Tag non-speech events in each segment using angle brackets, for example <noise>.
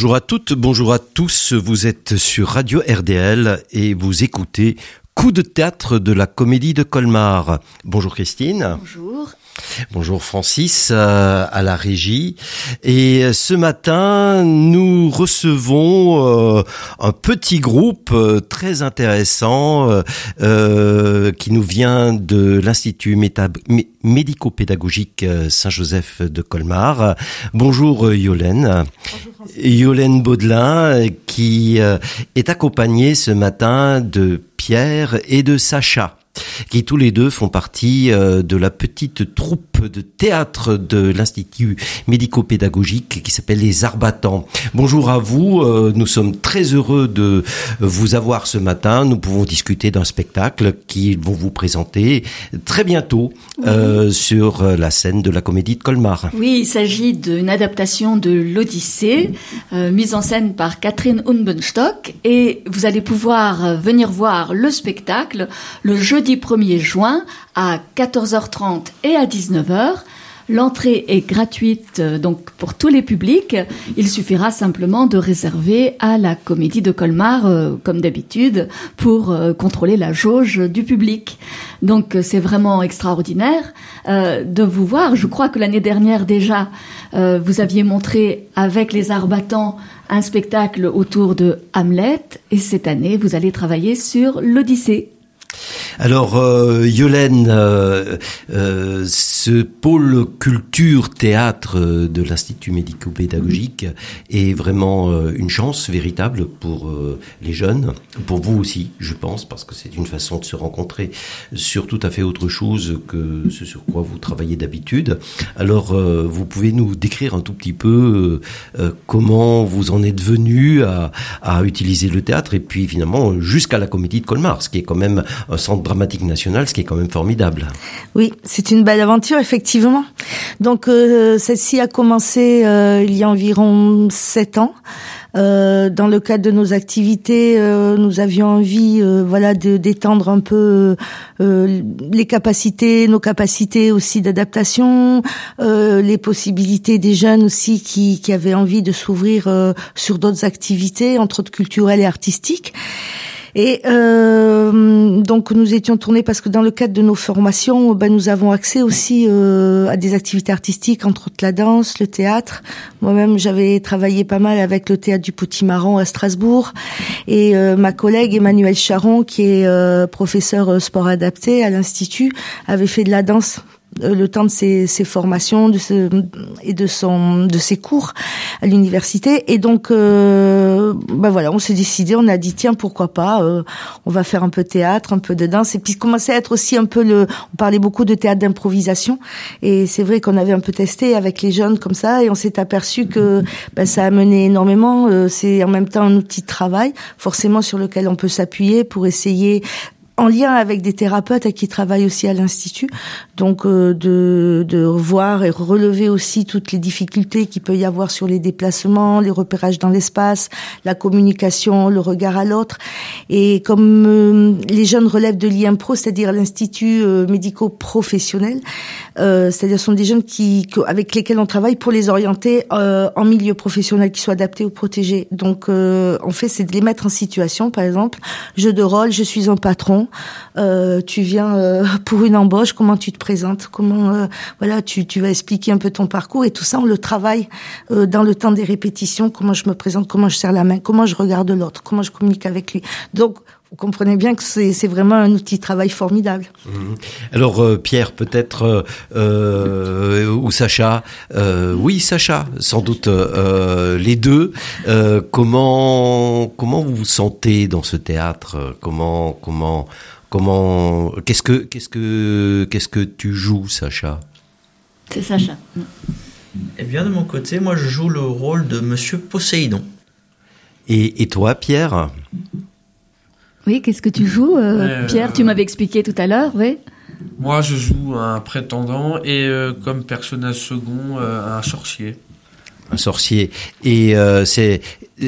Bonjour à toutes, bonjour à tous. Vous êtes sur Radio RDL et vous écoutez Coup de théâtre de la comédie de Colmar. Bonjour Christine. Bonjour. Bonjour Francis euh, à la régie. Et ce matin, nous recevons euh, un petit groupe euh, très intéressant qui nous vient de l'Institut médico-pédagogique Saint-Joseph de Colmar. Bonjour Yolène. Bonjour Yolène Baudelin qui est accompagnée ce matin de Pierre et de Sacha qui tous les deux font partie euh, de la petite troupe de théâtre de l'Institut médico-pédagogique qui s'appelle les Arbatans. Bonjour à vous, euh, nous sommes très heureux de vous avoir ce matin. Nous pouvons discuter d'un spectacle qu'ils vont vous présenter très bientôt euh, sur la scène de la comédie de Colmar. Oui, il s'agit d'une adaptation de l'Odyssée, mise en scène par Catherine Unbenstock, et vous allez pouvoir venir voir le spectacle le jeudi 1er juin à 14h30 et à 19h. L'entrée est gratuite euh, donc pour tous les publics. Il suffira simplement de réserver à la Comédie de Colmar, euh, comme d'habitude, pour euh, contrôler la jauge du public. Donc c'est vraiment extraordinaire de vous voir. Je crois que l'année dernière déjà, vous aviez montré avec les arbatans un spectacle autour de Hamlet, et cette année vous allez travailler sur l'Odyssée. Alors, euh, Yolène, euh, euh, ce pôle culture théâtre de l'Institut médico-pédagogique est vraiment une chance véritable pour les jeunes, pour vous aussi, je pense, parce que c'est une façon de se rencontrer sur tout à fait autre chose que ce sur quoi vous travaillez d'habitude. Alors, vous pouvez nous décrire un tout petit peu comment vous en êtes venu à, à utiliser le théâtre et puis finalement jusqu'à la comédie de Colmar, ce qui est quand même un centre dramatique ce qui est quand même formidable. Oui, c'est une belle aventure, effectivement. Donc, euh, celle-ci a commencé euh, il y a environ sept ans. Euh, dans le cadre de nos activités, euh, nous avions envie, euh, voilà, d'étendre un peu les capacités, nos capacités aussi d'adaptation, les possibilités des jeunes aussi qui, qui avaient envie de s'ouvrir sur d'autres activités, entre autres culturelles et artistiques. Et euh, donc nous étions tournés parce que dans le cadre de nos formations, ben, nous avons accès aussi euh, à des activités artistiques, entre autres la danse, le théâtre. Moi-même, j'avais travaillé pas mal avec le théâtre du Potimarron à Strasbourg. Et euh, ma collègue Emmanuelle Charon, qui est euh, professeure sport adapté à l'Institut, avait fait de la danse le temps de ses, ses formations de ce, et de son de ses cours à l'université. Et donc euh, ben voilà on s'est décidé on a dit tiens pourquoi pas euh, on va faire un peu de théâtre un peu de danse. Et puis commençait à être aussi un peu le on parlait beaucoup de théâtre d'improvisation. Et c'est vrai qu'on avait un peu testé avec les jeunes comme ça et on s'est aperçu que ben, ça a mené énormément. Euh, c'est en même temps un outil de travail forcément sur lequel on peut s'appuyer pour essayer en lien avec des thérapeutes qui travaillent aussi à l'institut, donc euh, de, de voir et relever aussi toutes les difficultés qu'il peut y avoir sur les déplacements, les repérages dans l'espace, la communication, le regard à l'autre. Et comme euh, les jeunes relèvent de l'IMPRO, c'est-à-dire l'institut euh, médico-professionnel, c'est-à-dire sont des jeunes qui avec lesquels on travaille pour les orienter en milieu professionnel qui soit adapté ou protégé. Donc en fait, c'est de les mettre en situation, par exemple, jeu de rôle, je suis un patron, euh, tu viens euh, pour une embauche, comment tu te présentes, comment euh, voilà, tu, tu vas expliquer un peu ton parcours et tout ça, on le travaille dans le temps des répétitions, comment je me présente, comment je serre la main, comment je regarde l'autre, comment je communique avec lui. Donc vous comprenez bien que c'est vraiment un outil de travail formidable. Mhm. Alors Pierre, peut-être euh, ou Sacha, euh, oui Sacha, sans doute les deux. comment comment vous vous sentez dans ce théâtre Comment comment Comment Qu'est-ce que qu'est-ce que qu'est-ce que tu joues, Sacha? C'est Sacha. Eh bien, de mon côté, moi, je joue le rôle de Monsieur Poséidon. Et, et toi, Pierre? Oui, qu'est-ce que tu joues, euh, Pierre? Tu m'avais expliqué tout à l'heure, oui. Moi, je joue un prétendant et euh, comme personnage second, euh, un sorcier un sorcier. Et euh, c'est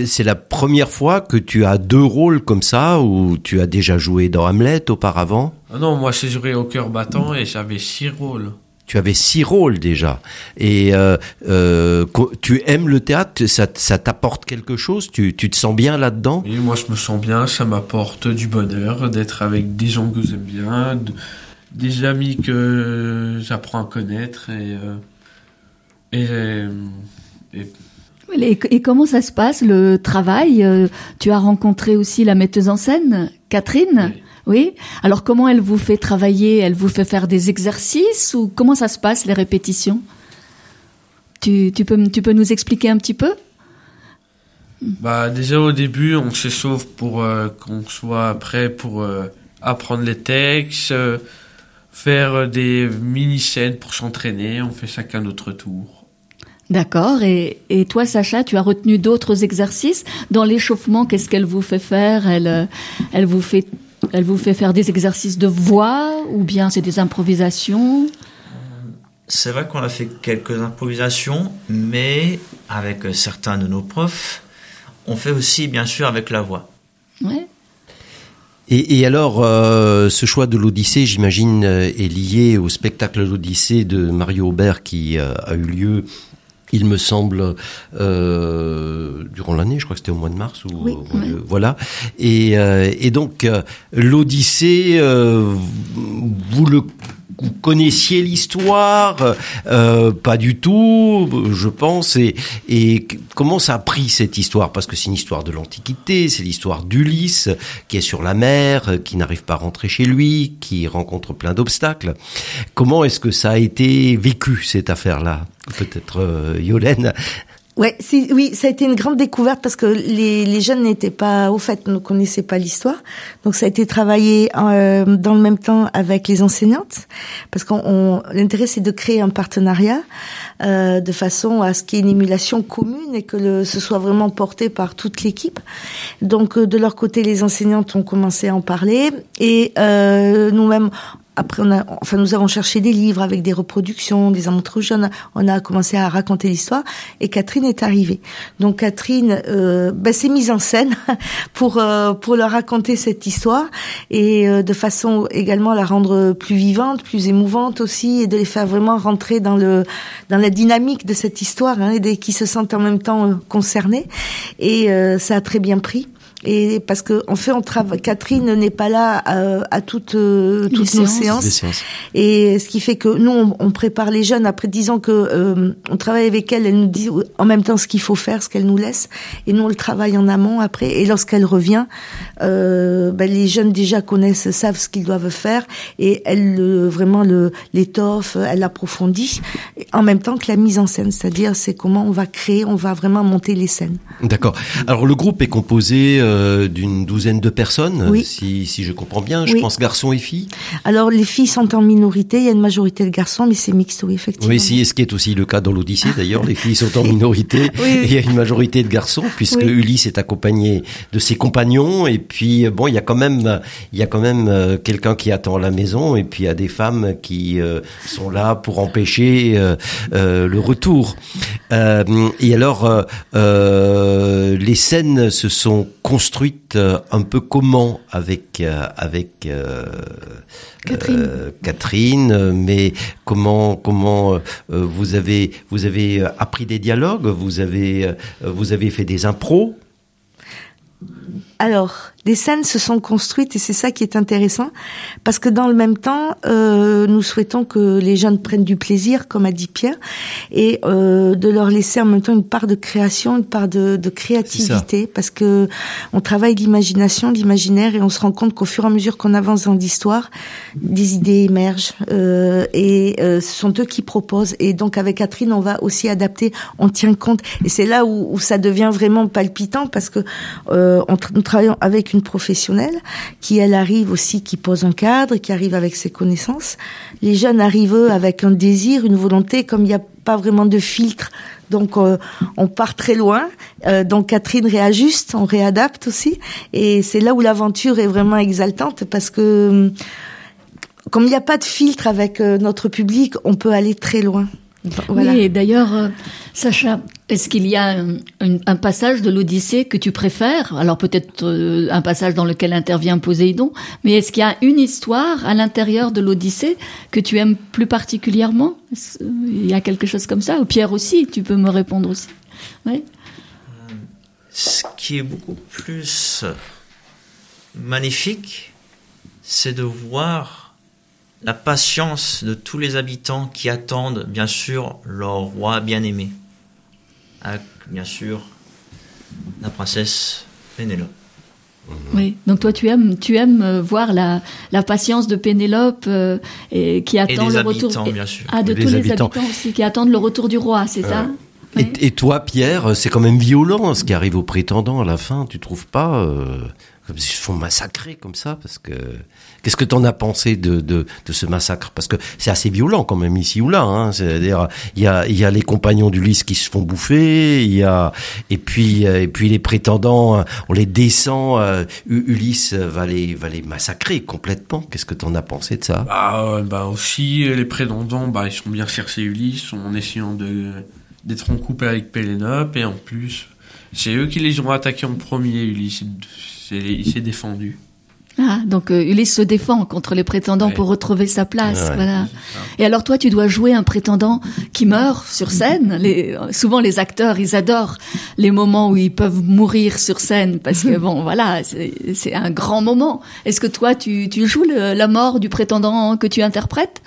c'est la première fois que tu as deux rôles comme ça ou tu as déjà joué dans Hamlet auparavant? Ah Non, moi j'ai joué au cœur battant et j'avais six rôles. Tu avais six rôles déjà. Et euh, euh, tu aimes le théâtre, ça, ça t'apporte quelque chose? Tu, tu te sens bien là-dedans? Oui, moi je me sens bien, ça m'apporte du bonheur d'être avec des gens que j'aime bien, des amis que j'apprends à connaître et, euh, et, et et, comment ça se passe le travail? Tu as rencontré aussi la metteuse en scène, Catherine? Oui. Alors comment elle vous fait travailler? Elle vous fait faire des exercices ou comment ça se passe les répétitions? Tu, tu, peux, tu peux nous expliquer un petit peu? Bah déjà au début on s'échauffe pour euh, qu'on soit prêt pour euh, apprendre les textes, euh, faire des mini scènes pour s'entraîner. On fait chacun notre tour. D'accord. Et, et, toi, Sacha, tu as retenu d'autres exercices? Dans l'échauffement. Qu'est-ce qu'elle vous fait faire? Elle, elle vous fait elle vous fait faire des exercices de voix ou bien c'est des improvisations? C'est vrai qu'on a fait quelques improvisations, mais avec certains de nos profs, on fait aussi bien sûr avec la voix. Ouais. Et, alors, euh, ce choix de l'Odyssée, j'imagine, euh, est lié au spectacle L'Odyssée de Mario Aubert qui euh, a eu lieu il me semble, euh, durant l'année, je crois que c'était au mois de mars, ou euh, voilà. Et, euh, et donc l'Odyssée, vous le vous connaissiez l'histoire euh, Pas du tout, je pense. Et, comment ça a pris cette histoire? Parce que c'est une histoire de l'Antiquité, c'est l'histoire d'Ulysse qui est sur la mer, qui n'arrive pas à rentrer chez lui, qui rencontre plein d'obstacles. Comment est-ce que ça a été vécu cette affaire-là? Peut-être euh, Yolène? Ouais, oui, ça a été une grande découverte parce que les, les jeunes n'étaient pas au fait, ne connaissaient pas l'histoire. Donc ça a été travaillé euh, dans le même temps avec les enseignantes parce qu'on l'intérêt c'est de créer un partenariat euh, de façon à ce qu'il y ait une émulation commune et que le, ce soit vraiment porté par toute l'équipe. Donc euh, de leur côté, les enseignantes ont commencé à en parler et euh, nous-mêmes après, on a, enfin, nous avons cherché des livres avec des reproductions, des trop jeunes. On a commencé à raconter l'histoire et Catherine est arrivée. Donc Catherine euh, ben, s'est mise en scène <laughs> pour euh, pour leur raconter cette histoire et euh, de façon également à la rendre plus vivante, plus émouvante aussi et de les faire vraiment rentrer dans le dans la dynamique de cette histoire hein, et qui se sentent en même temps euh, concernés. Et ça a très bien pris et parce que en fait on travaille Catherine n'est pas là euh, à, toutes euh, toutes nos séances. et ce qui fait que nous on, prépare les jeunes après disant que euh, on travaille avec elle elle nous dit en même temps ce qu'il faut faire ce qu'elle nous laisse. Et nous on le travaille en amont après. Et lorsqu'elle revient ben, les jeunes déjà connaissent savent ce qu'ils doivent faire. Et elle vraiment le l'étoffe elle approfondit. En même temps que la mise en scène. C'est-à-dire c'est comment on va créer on va vraiment monter les scènes. D'accord. Alors le groupe est composé euh, d'une douzaine de personnes, si, si, je comprends bien. Je pense garçons et filles. Alors les filles sont en minorité, il y a une majorité de garçons, mais c'est mixte, oui, effectivement. Oui, si, ce qui est aussi le cas dans l'Odyssée d'ailleurs, les filles sont en <laughs> minorité, et il y a une majorité de garçons, puisque Ulysse est accompagné de ses compagnons, et puis bon, il y a quand même, il y a quand même euh, quelqu'un qui attend à la maison, et puis il y a des femmes qui euh, sont là pour empêcher le retour. et alors, les scènes se sont construites construite euh, un peu comment avec euh, avec euh, Catherine. Catherine, mais comment comment vous avez vous avez appris des dialogues, vous avez vous avez fait des impros? Alors, des scènes se sont construites et c'est ça qui est intéressant parce que dans le même temps, euh, nous souhaitons que les jeunes prennent du plaisir, comme a dit Pierre, et euh, de leur laisser en même temps une part de création, une part de, de créativité, parce que on travaille l'imagination, l'imaginaire, et on se rend compte qu'au fur et à mesure qu'on avance dans l'histoire, des idées émergent euh, et euh, ce sont eux qui proposent. Et donc avec Catherine, on va aussi adapter, on tient compte, et c'est là où, où, ça devient vraiment palpitant parce que euh, on, travaillons avec une professionnelle qui, elle, arrive aussi, qui pose un cadre, qui arrive avec ses connaissances. Les jeunes arrivent, eux, avec un désir, une volonté, comme il n'y a pas vraiment de filtre. Donc euh, on part très loin. Euh, donc Catherine réajuste, on réadapte aussi, et c'est là où l'aventure est vraiment exaltante parce que comme il n'y a pas de filtre avec euh, notre public, on peut aller très loin. Voilà. Oui, d'ailleurs, Sacha, Est-ce qu'il y a un, un- un passage de l'Odyssée que tu préfères? Alors peut-être euh, un passage dans lequel intervient Poséidon, mais est-ce qu'il y a une histoire à l'intérieur de l'Odyssée que tu aimes plus particulièrement? Est-ce- Il y a quelque chose comme ça? Ou Pierre aussi, tu peux me répondre aussi. Ouais. Ce qui est beaucoup plus magnifique, c'est de voir la patience de tous les habitants qui attendent, bien sûr, leur roi bien-aimé. Avec, bien sûr, la princesse Pénélope. Oui. Donc toi, tu aimes, tu aimes euh, voir la, la patience de Pénélope euh, et qui Et attend des le retour. bien sûr. Ah, de tous les habitants. habitants aussi qui attendent le retour du roi, c'est ça et toi, Pierre, c'est quand même violent ce qui arrive aux prétendants à la fin, tu trouves pas euh, Comme s'ils se font massacrer comme ça, parce que qu'est-ce que t'en as pensé de, de, ce massacre? Parce que c'est assez violent quand même ici ou là. Hein. C'est-à-dire, il y a, il y a les compagnons d'Ulysse qui se font bouffer, il y a et puis euh, et puis les prétendants, euh, on les descend. euh, Ulysse va les va les massacrer complètement. Qu'est-ce que t'en as pensé de ça? Bah, bah aussi, les prétendants, bah, ils sont bien cherché Ulysse en essayant de d'être en couple avec Pélénope et en plus, c'est eux qui les ont attaqués en premier. Ulysse, il s'est défendu. Ah, donc euh, Ulysse se défend contre les prétendants Ouais. pour retrouver sa place. Ouais. Voilà. Et alors toi, tu dois jouer un prétendant qui meurt sur scène. Les, souvent, les acteurs, ils adorent les moments où ils peuvent mourir sur scène parce que <laughs> bon, voilà, c'est un grand moment. Est-ce que toi, tu, tu joues le- la mort du prétendant que tu interprètes?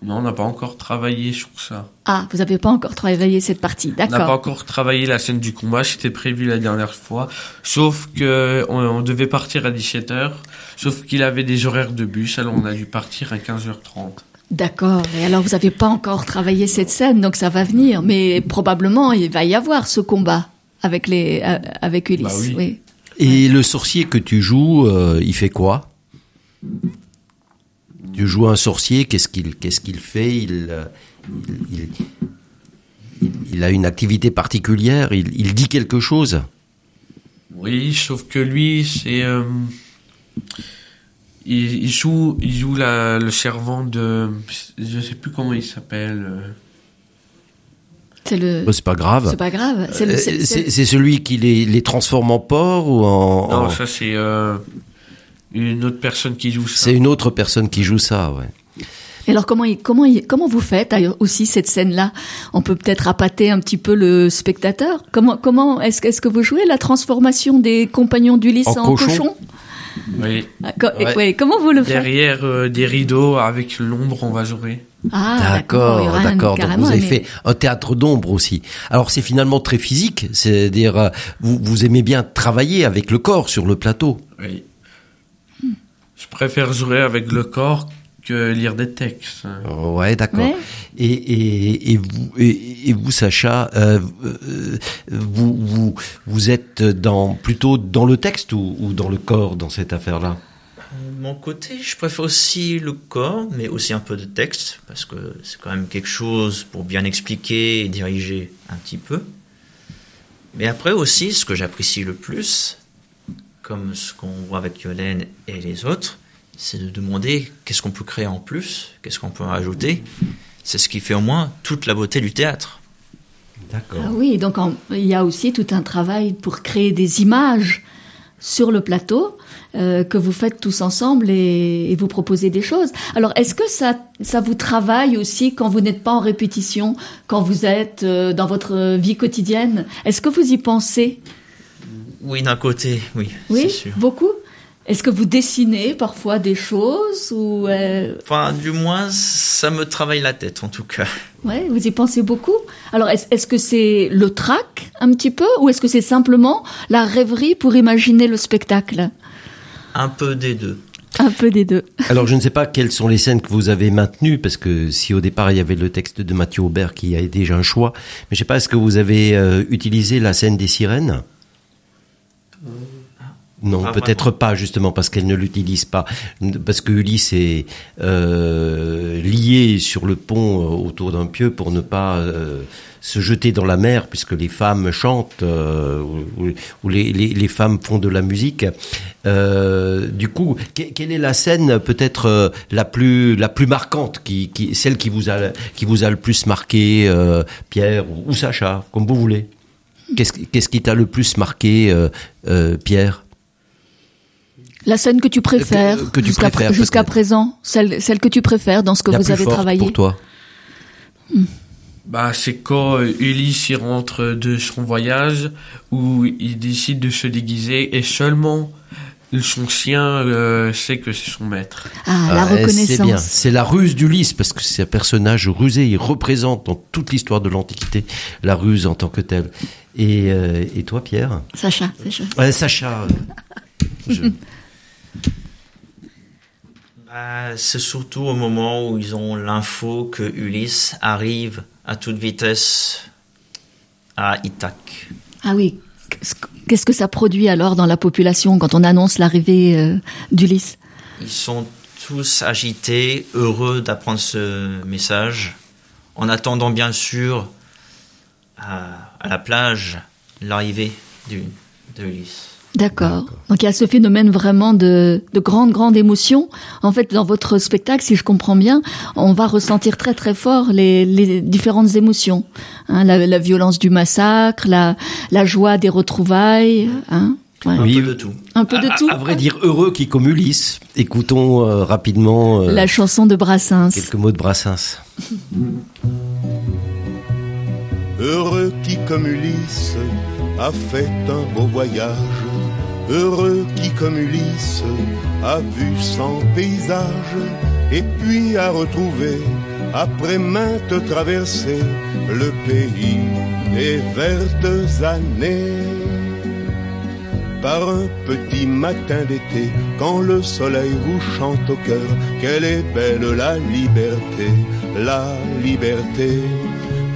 Non, on n'a pas encore travaillé sur ça. Ah, vous n'avez pas encore travaillé cette partie, On n'a pas d'accord. encore travaillé la scène du combat, c'était prévu la dernière fois. Sauf que on, on devait partir à 17h, sauf qu'il avait des horaires de bus, alors on a dû partir à 15h30. D'accord. Et alors, vous n'avez pas encore travaillé cette scène, donc ça va venir. Mais probablement, il va y avoir ce combat avec les, euh, avec Ulysse. Bah oui. oui. Et le sorcier que tu joues, euh, il fait quoi? Tu joues un sorcier, qu'est-ce qu'il qu'est-ce qu'il fait? Il, euh, il, il- il- il a une activité particulière, il, il dit quelque chose? Oui, sauf que lui, c'est... euh, il, il joue, il joue la, le servant de... Je sais plus comment il s'appelle. euh. C'est le. Oh, c'est pas grave. C'est pas grave. C'est le. Celui qui les, les transforme en porc ou en. Non, en- ça c'est euh, une autre personne qui joue ça. C'est une autre personne qui joue ça, ouais. Et alors comment comment comment vous faites aussi cette scène-là? On peut peut-être appâter un petit peu le spectateur. Comment comment est-ce que- est-ce que vous jouez la transformation des compagnons d'Ulysse En en, cochon cochon? Oui. Ah, co- Ouais. ouais, Comment vous le faites? Derrière euh, des rideaux avec l'ombre, on va jouer. Ah, D'accord, d'accord. Donc vous avez fait un théâtre d'ombre aussi. Alors c'est finalement très physique, c'est-à-dire euh, vous, vous aimez bien travailler avec le corps sur le plateau. Oui. Je préfère jouer avec le corps que lire des textes. Ouais, d'accord. Ouais. Et, et, et vous, et, et vous, Sacha, euh, euh, vous, vous, vous êtes dans plutôt dans le texte ou, ou dans le corps dans cette affaire-là? De mon côté, je préfère aussi le corps, mais aussi un peu de texte, parce que c'est quand même quelque chose pour bien expliquer et diriger un petit peu. Mais après aussi, ce que j'apprécie le plus, comme ce qu'on voit avec Yolène et les autres, c'est de demander qu'est-ce qu'on peut créer en plus, qu'est-ce qu'on peut rajouter. C'est ce qui fait au moins toute la beauté du théâtre. D'accord. Ah oui, donc en- il y a aussi tout un travail pour créer des images sur le plateau euh, que vous faites tous ensemble et, et vous proposez des choses. Alors, est-ce que ça, ça vous travaille aussi quand vous n'êtes pas en répétition, quand vous êtes euh, dans votre vie quotidienne? Est-ce que vous y pensez? Oui, d'un côté, oui, Oui, sûr. beaucoup. Est-ce que vous dessinez parfois des choses ou euh, Enfin, du moins, ça me travaille la tête, en tout cas. ouais, vous y pensez beaucoup Alors, est-ce est-ce que c'est le trac un petit peu ou est-ce que c'est simplement la rêverie pour imaginer le spectacle? Un peu des deux. Un peu des deux. <laughs> Alors je ne sais pas quelles sont les scènes que vous avez maintenues, parce que si au départ il y avait le texte de Mathieu Aubert qui a déjà un choix, mais je ne sais pas, est-ce que vous avez euh, utilisé la scène des sirènes? Non, Pas peut-être pas justement parce qu'elle ne l'utilise pas, parce que Ulysse est euh, lié sur le pont euh, autour d'un pieu pour ne pas euh, se jeter dans la mer, puisque les femmes chantent euh, ou, ou les, les- les femmes font de la musique. Euh, du coup, que- quelle est la scène peut-être euh, la plus la plus marquante, qui, qui celle qui vous a qui vous a le plus marqué, euh, Pierre ou, ou Sacha, comme vous voulez? Qu'est-ce qu'est-ce qui t'a le plus marqué, euh, euh, Pierre? La scène que tu préfères, Que- que tu jusqu'à présent, celle, celle que tu préfères dans ce que La vous plus avez forte travaillé. pour toi Bah, c'est quand euh, Ulysse il rentre de son voyage où il décide de se déguiser et seulement son chien euh, sait que c'est son maître. Ah, la Ah, C'est bien, reconnaissance. c'est la ruse d'Ulysse, parce que c'est un personnage rusé, il représente dans toute l'histoire de l'Antiquité la ruse en tant que telle. Et, euh, et toi, Pierre Sacha, Sacha. Ouais, Sacha. euh, <laughs> je- Bah, c'est surtout au moment où ils ont l'info que Ulysse arrive à toute vitesse à Ithaque. Ah oui. Qu'est-ce que- Qu'est-ce que ça produit alors dans la population quand on annonce l'arrivée euh, d'Ulysse? Ils sont tous agités, heureux d'apprendre ce message, en attendant bien sûr à, à la plage l'arrivée du- de Ulysse. D'accord. Donc il y a ce phénomène vraiment de, de grande, grande émotion. En fait, dans votre spectacle, si je comprends bien, on va ressentir très, très fort les, les différentes émotions. Hein, la, la violence du massacre, la, la joie des retrouvailles. Hein, ouais. Un Oui. peu de tout. Un peu de à, tout. à vrai dire, heureux qui comme Ulysse. Écoutons euh, rapidement euh, La chanson de Brassens. quelques mots de Brassens. <laughs> Heureux qui, comme Ulysse, a fait un beau voyage. Heureux qui, comme Ulysse, a vu son paysage. Et puis a retrouvé, après maintes traversées, le pays des vertes années. Par un petit matin d'été, quand le soleil vous chante au cœur, quelle est belle la liberté, la liberté.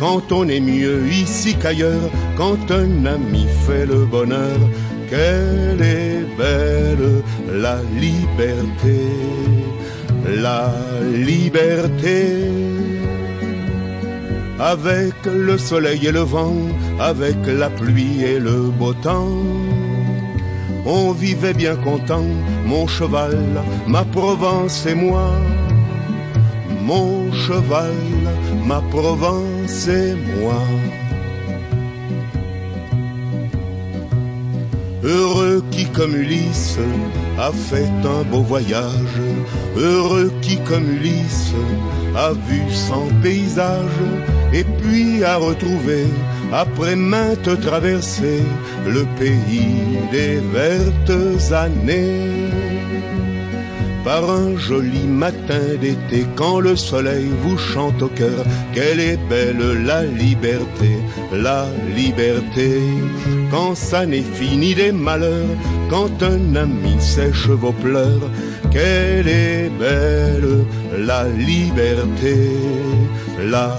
Quand on est mieux ici qu'ailleurs, quand un ami fait le bonheur, quelle est belle la liberté, la liberté. Avec le soleil et le vent, avec la pluie et le beau temps. On vivait bien content, mon cheval, ma Provence et moi. Mon cheval, ma Provence et moi. Heureux qui comme Ulysse a fait un beau voyage. Heureux qui comme Ulysse a vu son paysage. Et puis a retrouvé, après maintes traversées, le pays des vertes années. Par un joli matin d'été, quand le soleil vous chante au cœur, quelle est belle la liberté, la liberté. Quand ça n'est fini des malheurs, quand un ami sèche vos pleurs, quelle est belle la liberté, la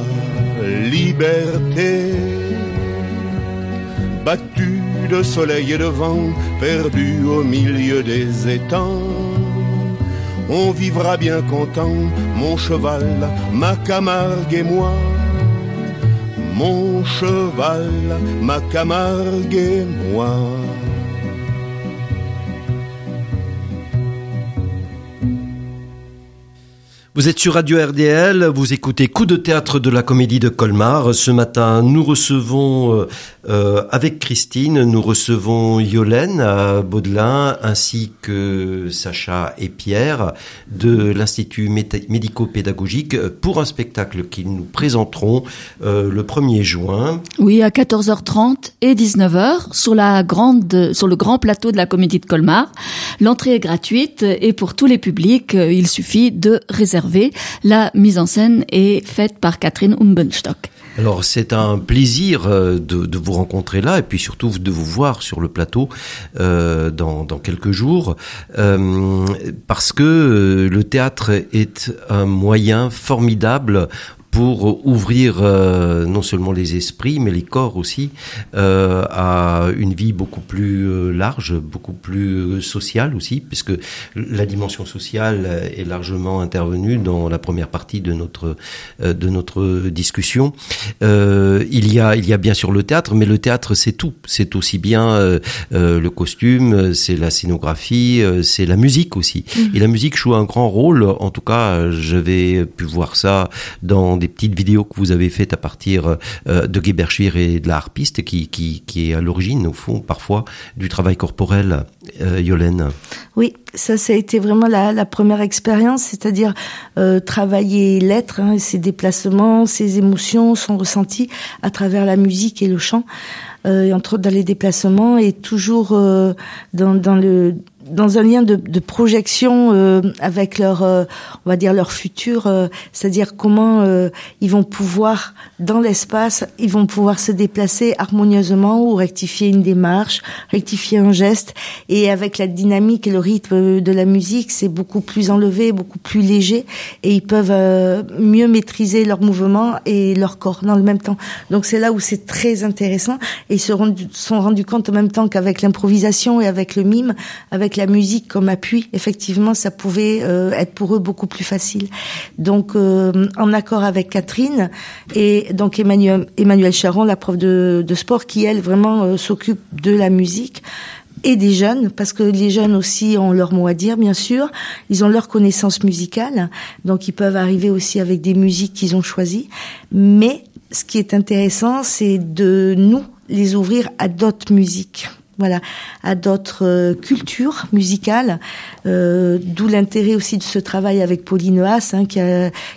liberté. Battu de soleil et de vent, perdu au milieu des étangs. On vivra bien content, mon cheval, ma Camargue et moi. Mon cheval, ma Camargue et moi. Vous êtes sur Radio RDL, vous écoutez Coup de théâtre de la comédie de Colmar. Ce matin, nous recevons, euh, euh, avec Christine, nous recevons Yolène à Baudelin, ainsi que Sacha et Pierre de l'Institut médico-pédagogique pour un spectacle qu'ils nous présenteront euh, le 1er juin. Oui, à 14h30 et 19h sur la grande, sur le grand plateau de la Comédie de Colmar. L'entrée est gratuite et pour tous les publics, euh, il suffit de réserver. La mise en scène est faite par Catherine Umbenstock. Alors c'est un plaisir euh, de, vous rencontrer là et puis surtout de vous voir sur le plateau euh, dans, quelques jours euh, parce que le théâtre est un moyen formidable pour ouvrir euh, non seulement les esprits, mais les corps aussi euh, à une vie beaucoup plus euh, large, beaucoup plus sociale aussi, puisque la dimension sociale est largement intervenue dans la première partie de notre de notre discussion. il y a il y a bien sûr le théâtre, mais le théâtre c'est tout, c'est aussi bien le costume, c'est la scénographie, c'est la musique aussi. Mmh. Et la musique joue un grand rôle. En tout cas, j'avais pu voir ça dans des petites vidéos que vous avez faites à partir euh, de Geberschwir et de la harpiste, qui, qui, est à l'origine, au fond, parfois, du travail corporel, euh, Yolène. Oui, ça, ça a été vraiment la, la première expérience, c'est-à-dire euh, travailler l'être, hein, ses déplacements, ses émotions, son ressenti à travers la musique et le chant. Euh, et entre autres dans les déplacements et toujours euh, dans, dans le dans un lien de, de projection euh, avec leur, euh, on va dire leur futur, euh, c'est-à-dire comment ils vont pouvoir dans l'espace, ils vont pouvoir se déplacer harmonieusement ou rectifier une démarche, rectifier un geste, et avec la dynamique et le rythme de la musique, c'est beaucoup plus enlevé, beaucoup plus léger, et ils peuvent mieux maîtriser leur mouvement et leur corps dans le même temps. Donc c'est là où c'est très intéressant, et ils se sont rendus compte en même temps qu'avec l'improvisation et avec le mime, avec la musique comme appui, effectivement, ça pouvait euh, être pour eux beaucoup plus facile. Donc, euh, en accord avec Catherine et donc Emmanuel, Emmanuel Charon, la prof de, sport, qui elle vraiment euh, s'occupe de la musique et des jeunes, parce que les jeunes aussi ont leur mot à dire, bien sûr. Ils ont leur connaissance musicale, donc ils peuvent arriver aussi avec des musiques qu'ils ont choisies. Mais ce qui est intéressant, c'est de nous les ouvrir à d'autres musiques voilà, à d'autres euh, cultures musicales, euh, d'où l'intérêt aussi de ce travail avec Pauline Haas, hein, qui,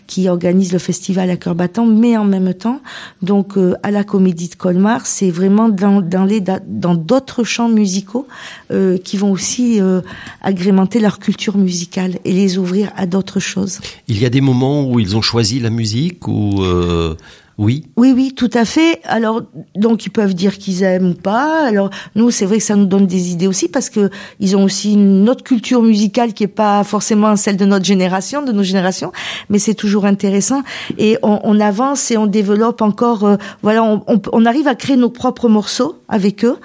qui, organise le festival à cœur battant, mais en même temps, donc euh, à la Comédie de Colmar, c'est vraiment dans, dans dans d'autres champs musicaux euh, qui vont aussi agrémenter leur culture musicale et les ouvrir à d'autres choses. Il y a des moments où ils ont choisi la musique ou oui. Oui, oui, tout à fait. Alors, donc ils peuvent dire qu'ils aiment ou pas. Alors, nous, c'est vrai que ça nous donne des idées aussi parce que ils ont aussi une autre culture musicale qui est pas forcément celle de notre génération, de nos générations, mais c'est toujours intéressant. Et on, on, avance et on développe encore. Euh, voilà, on, on, arrive à créer nos propres morceaux avec eux.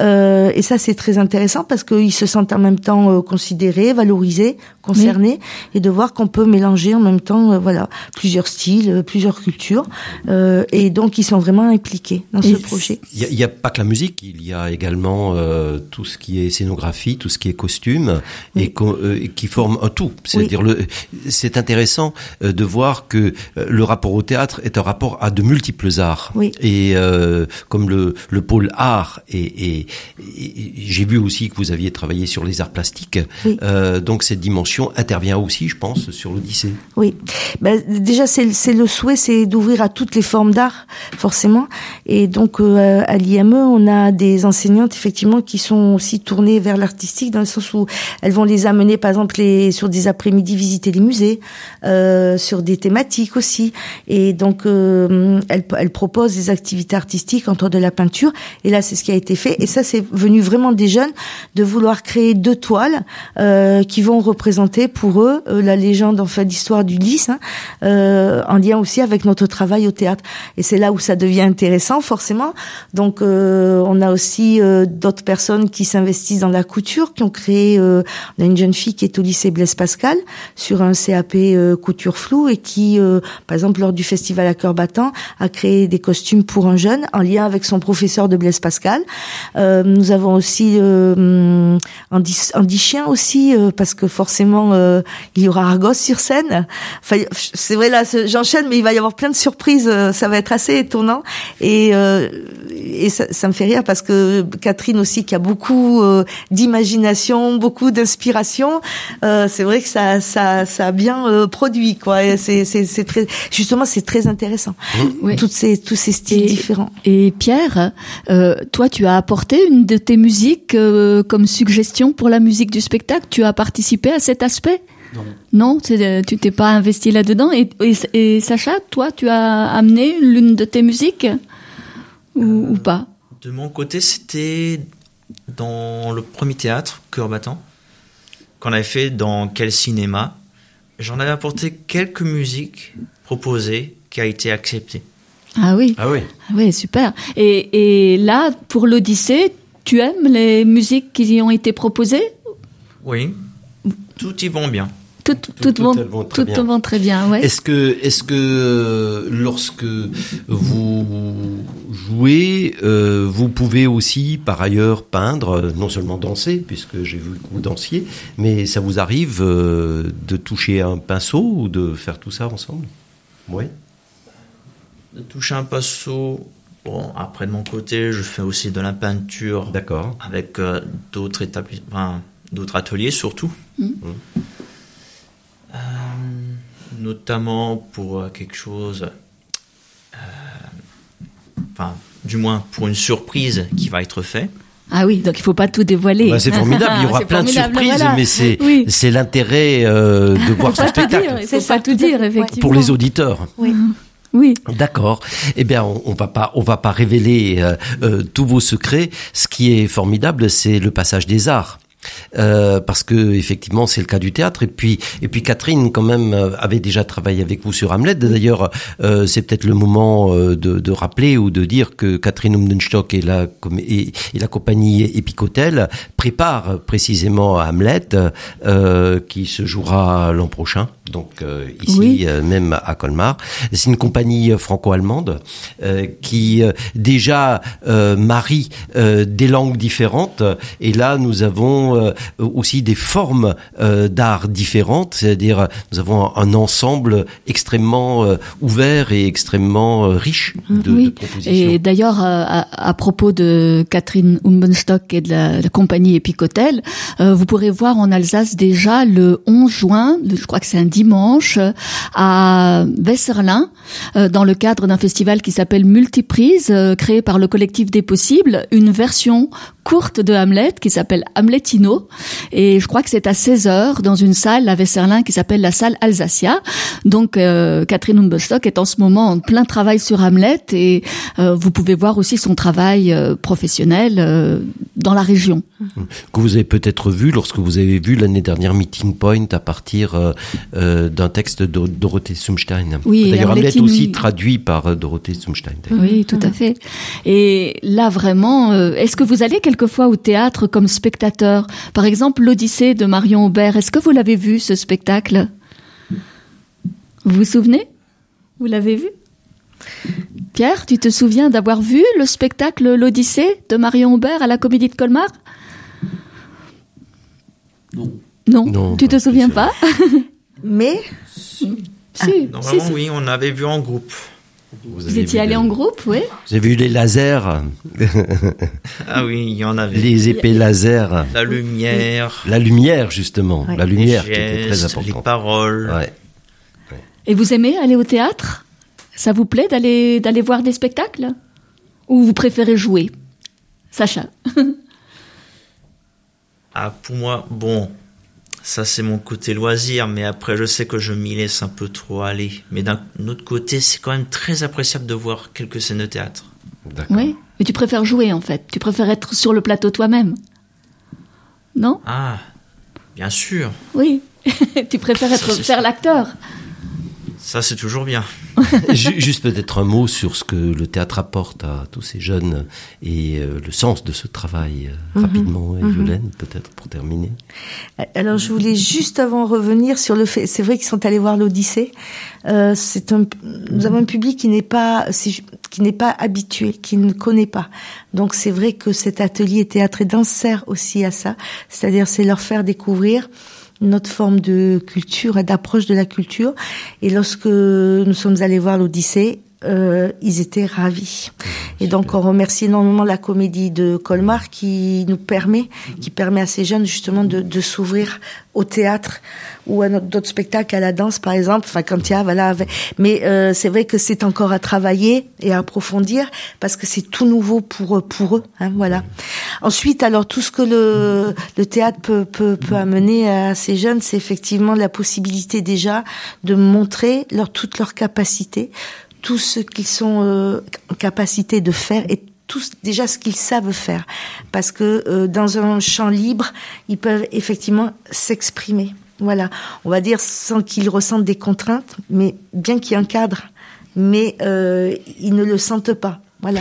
Euh, et ça, c'est très intéressant parce qu'ils se sentent en même temps euh, considérés, valorisés, concernés, et de voir qu'on peut mélanger en même temps, euh, voilà, plusieurs styles, plusieurs cultures. Euh, et donc ils sont vraiment impliqués dans ce projet. Il n'y a, pas que la musique, il y a également euh, tout ce qui est scénographie, tout ce qui est costume, et euh, qui forme un tout. C'est-à-dire, c'est intéressant de voir que le rapport au théâtre est un rapport à de multiples arts. Et comme le, le pôle art, et, et, j'ai vu aussi que vous aviez travaillé sur les arts plastiques, donc cette dimension intervient aussi, je pense, sur l'Odyssée. Oui, ben, déjà c'est le souhait, c'est d'ouvrir à toutes les formes d'art, forcément. Et donc, euh, à l'IME, on a des enseignantes, effectivement, qui sont aussi tournées vers l'artistique, dans le sens où elles vont les amener, par exemple, les, sur des après-midi visiter les musées, euh, sur des thématiques aussi. Et donc, euh, elles, elles proposent des activités artistiques entre de la peinture. Et là, c'est ce qui a été fait. Et ça, c'est venu vraiment des jeunes de vouloir créer deux toiles euh, qui vont représenter pour eux euh, la légende, en fait, d'histoire du lys, hein, euh, en lien aussi avec notre travail au théâtre. Et c'est là où ça devient intéressant, forcément. Donc, euh, on a aussi euh, d'autres personnes qui s'investissent dans la couture, qui ont créé. Euh, on a une jeune fille qui est au lycée Blaise Pascal sur un CAP couture floue et qui, par exemple, lors du festival à cœur battant, a créé des costumes pour un jeune en lien avec son professeur de Blaise Pascal. nous avons aussi Andy, Chien aussi parce que forcément il y aura Argos sur scène. Enfin, c'est vrai là, j'enchaîne, mais il va y avoir plein de surprises euh, ça va être assez étonnant. Et, euh, et ça, ça, me fait rire parce que Catherine aussi, qui a beaucoup euh, d'imagination, beaucoup d'inspiration, c'est vrai que ça, ça, ça a bien produit. quoi. C'est, c'est, c'est très, justement, c'est très intéressant. Mmh. Toutes ces, tous ces styles différents. Et Pierre, toi, tu as apporté une de tes musiques comme suggestion pour la musique du spectacle? Tu as participé à cet aspect? Non. Non, euh, tu t'es pas investi là-dedans. Et, Sacha, toi, tu as amené l'une de tes musiques ou, euh, pas? De mon côté, c'était dans le premier théâtre, Cœur battant, qu'on avait fait dans Quel cinéma. J'en avais apporté quelques musiques proposées qui a été accepté. Ah oui. Ah oui. Ah oui, super. Et, et là, pour l'Odyssée, tu aimes les musiques qui y ont été proposées? Oui, tout y vont bien. Tout, Tout- tout, vont, vont très tout bien. très bien, ouais. Est-ce que, est-ce que euh, lorsque vous jouez, euh, vous pouvez aussi par ailleurs peindre, non seulement danser, puisque j'ai vu que vous dansiez, mais ça vous arrive euh, de toucher un pinceau ou de faire tout ça ensemble? Oui. De toucher un pinceau. Bon, après de mon côté, je fais aussi de la peinture D'accord. avec euh, d'autres établissements, enfin, d'autres ateliers surtout. Mhm. Euh, notamment pour euh, quelque chose, euh, enfin, du moins pour une surprise qui va être faite. Ah oui, donc il faut pas tout dévoiler. Bah, c'est formidable, il y aura <laughs> plein de surprises, voilà. mais c'est Oui. c'est l'intérêt euh, de voir <laughs> ce spectacle C'est faut ça, pas tout dire, effectivement. pour les auditeurs. Oui. Oui. D'accord. Eh bien, on, on va pas, on va pas révéler euh, euh, tous vos secrets. Ce qui est formidable, c'est le passage des arts. Euh, parce que effectivement c'est le cas du théâtre. Et puis et puis Catherine quand même euh, avait déjà travaillé avec vous sur Hamlet. D'ailleurs euh, c'est peut-être le moment de, de rappeler ou de dire que Catherine Umdenstock et la et, et la compagnie Epicotel préparent précisément Hamlet euh, qui se jouera l'an prochain donc ici Oui. même à Colmar. C'est une compagnie franco-allemande qui déjà marie des langues différentes. Et là nous avons euh, aussi des formes euh, d'art différentes. C'est-à-dire nous avons un, ensemble extrêmement euh, ouvert et extrêmement riche de, de oui. propositions. Et d'ailleurs, à, à propos de Catherine Umbenstock et de la, la compagnie Epicotel, vous pourrez voir en Alsace déjà le 11 juin, le- je crois que c'est un dimanche, à Wesserlin, dans le cadre d'un festival qui s'appelle Multiprise, créé par le collectif des possibles, une version courte de Hamlet qui s'appelle Hamletino. Et je crois que c'est à 16h dans une salle à Wesserlin qui s'appelle la salle Alsacia. Donc euh, Catherine Umbestock est en ce moment en plein travail sur Hamlet et euh, vous pouvez voir aussi son travail euh, professionnel euh, dans la région. que vous avez peut-être vu lorsque vous avez vu l'année dernière Meeting Point à partir d'un texte de Dorothée Sumstein. Oui, D'ailleurs, Hamlet aussi traduit par Dorothée Sumstein. Oui, tout à fait. Et là, vraiment, est-ce que vous allez quelquefois au théâtre comme spectateur. Par exemple, l'Odyssée de Marion Aubert, est-ce que vous l'avez vu, ce spectacle? Vous vous souvenez? Vous l'avez vu? Pierre, tu te souviens d'avoir vu le spectacle L'Odyssée de Marion Aubert à la Comédie de Colmar? Non. Non, Non, tu te souviens pas? Mais Si, Normalement, si, si. oui, on avait vu en groupe. Vous, étiez allé en groupe, oui. Avez vu les lasers, Ah oui, il y en avait. les épées laser, La lumière, la lumière justement, Ouais. la les lumière qui était très gestes, les importante. paroles. Ouais. Et vous aimez aller au théâtre? Ça vous plaît d'aller d'aller voir des spectacles? Ou vous préférez jouer? Sacha. <laughs> Ah, pour moi, bon, ça c'est mon côté loisir, mais après je sais que je m'y laisse un peu trop aller. Mais d'un autre côté, c'est quand même très appréciable de voir quelques scènes de théâtre. D'accord. Oui. Mais tu préfères jouer en fait. Tu préfères être sur le plateau toi-même. Non? Ah, bien sûr, Oui. <laughs> tu préfères être Ça, faire l'acteur. ça c'est toujours bien. <laughs> Ju- Juste peut-être un mot sur ce que le théâtre apporte à tous ces jeunes et euh, le sens de ce travail euh, rapidement, et Yolène, peut-être pour terminer. Alors je voulais juste avant revenir sur le fait, c'est vrai qu'ils sont allés voir l'Odyssée. Euh, c'est un, nous avons un public qui n'est pas, qui n'est pas habitué, qui ne connaît pas. Donc c'est vrai que cet atelier théâtre et danse sert aussi à ça, c'est-à-dire c'est leur faire découvrir notre forme de culture et d'approche de la culture. Et lorsque nous sommes allés voir l'Odyssée, euh, ils étaient ravis. Et donc on remercie énormément la comédie de Colmar qui nous permet, qui permet à ces jeunes justement de, de s'ouvrir au théâtre ou à d'autres spectacles, à la danse par exemple. Enfin quand il y a voilà. Mais euh, c'est vrai que c'est encore à travailler et à approfondir parce que c'est tout nouveau pour eux, pour eux. Hein, voilà. Ensuite, alors tout ce que le, le théâtre peut, peut, peut amener à ces jeunes, c'est effectivement la possibilité déjà de montrer leur toutes leurs capacités, tout ce qu'ils sont euh, en capacité de faire et tout déjà ce qu'ils savent faire parce que euh, dans un champ libre ils peuvent effectivement s'exprimer voilà on va dire sans qu'ils ressentent des contraintes mais bien qu'il y ait mais euh, ils ne le sentent pas. Voilà.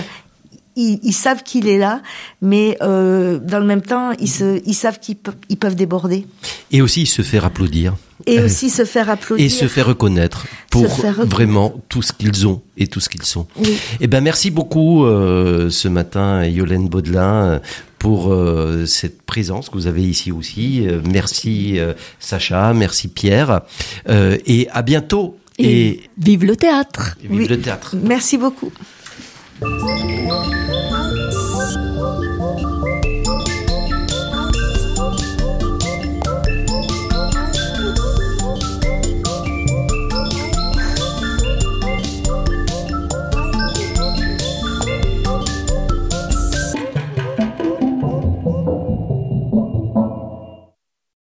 Ils, ils savent qu'il est là, mais euh, dans le même temps, ils, se, ils savent qu'ils pe- ils peuvent déborder. Et aussi se faire applaudir. Et aussi se faire applaudir. Et se faire reconnaître pour faire reconnaître. vraiment tout ce qu'ils ont et tout ce qu'ils sont. Oui. Eh ben merci beaucoup euh, ce matin, Yolène Baudelin, pour euh, cette présence que vous avez ici aussi. Euh, merci euh, Sacha, merci Pierre, Euh, et à bientôt. Et, Et, vive le théâtre et vive Oui. le théâtre. Merci beaucoup. Thank